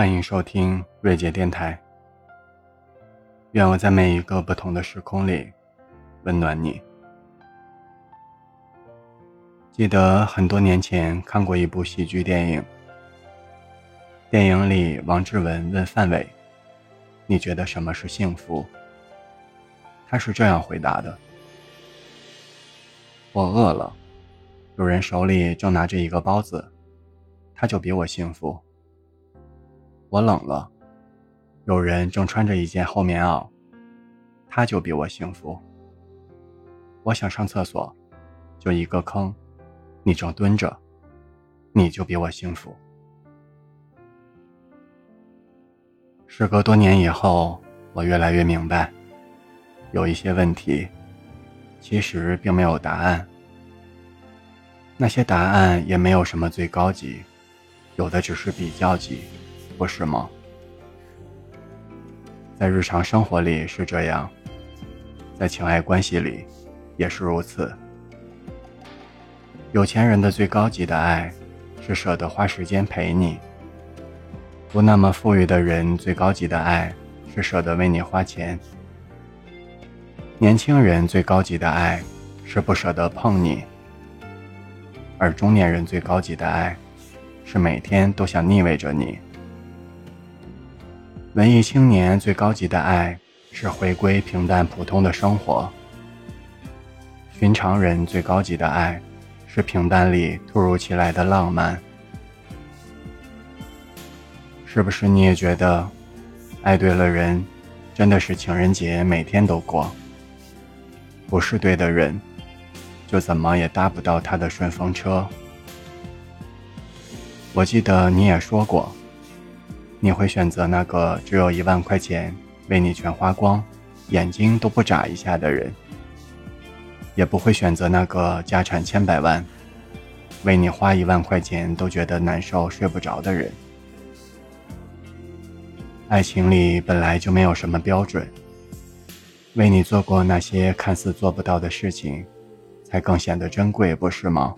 欢迎收听瑞杰电台。愿我在每一个不同的时空里温暖你。记得很多年前看过一部喜剧电影，电影里王志文问范伟：“你觉得什么是幸福？”他是这样回答的：“我饿了，有人手里正拿着一个包子，他就比我幸福。我冷了，有人正穿着一件厚棉袄，他就比我幸福。我想上厕所，就一个坑，你正蹲着，你就比我幸福。”时隔多年以后，我越来越明白。有一些问题，其实并没有答案。那些答案也没有什么最高级，有的只是比较级，不是吗？在日常生活里是这样，在情爱关系里也是如此。有钱人的最高级的爱，是舍得花时间陪你；不那么富裕的人，最高级的爱，是舍得为你花钱。年轻人最高级的爱，是不舍得碰你；而中年人最高级的爱，是每天都想腻味着你。文艺青年最高级的爱，是回归平淡普通的生活。寻常人最高级的爱，是平淡里突如其来的浪漫。是不是你也觉得，爱对了人，真的是情人节每天都过？不是对的人，就怎么也搭不到他的顺风车。我记得你也说过，你会选择那个只有一万块钱为你全花光，眼睛都不眨一下的人，也不会选择那个家产千百万，为你花一万块钱都觉得难受睡不着的人。爱情里本来就没有什么标准。为你做过那些看似做不到的事情，才更显得珍贵，不是吗？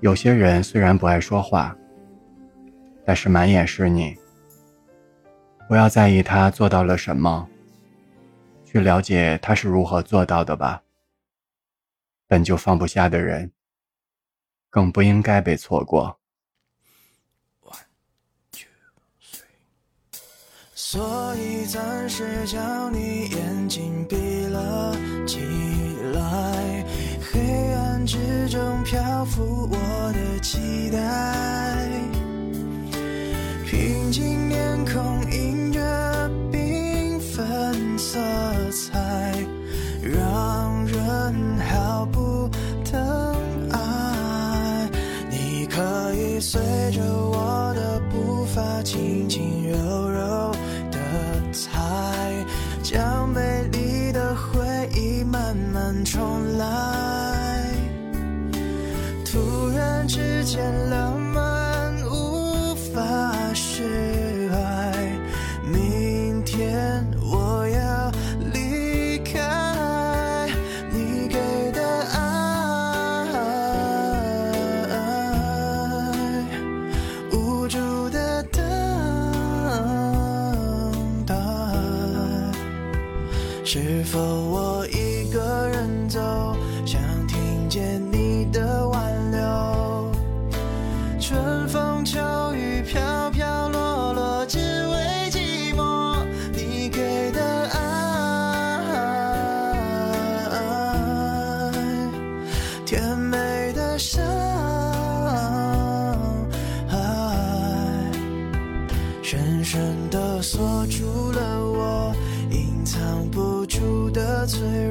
有些人虽然不爱说话，但是满眼是你。不要在意他做到了什么，去了解他是如何做到的吧。本就放不下的人，更不应该被错过。所以暂时将你眼睛闭了起来，黑暗之中漂浮我的期待，平静面孔映着缤纷色彩，让人毫不疼爱。你可以随着我的步伐轻轻柔柔。的踩将美丽的回忆慢慢重来，突然之间天我要离开你给的爱，无助的等待。是否我最。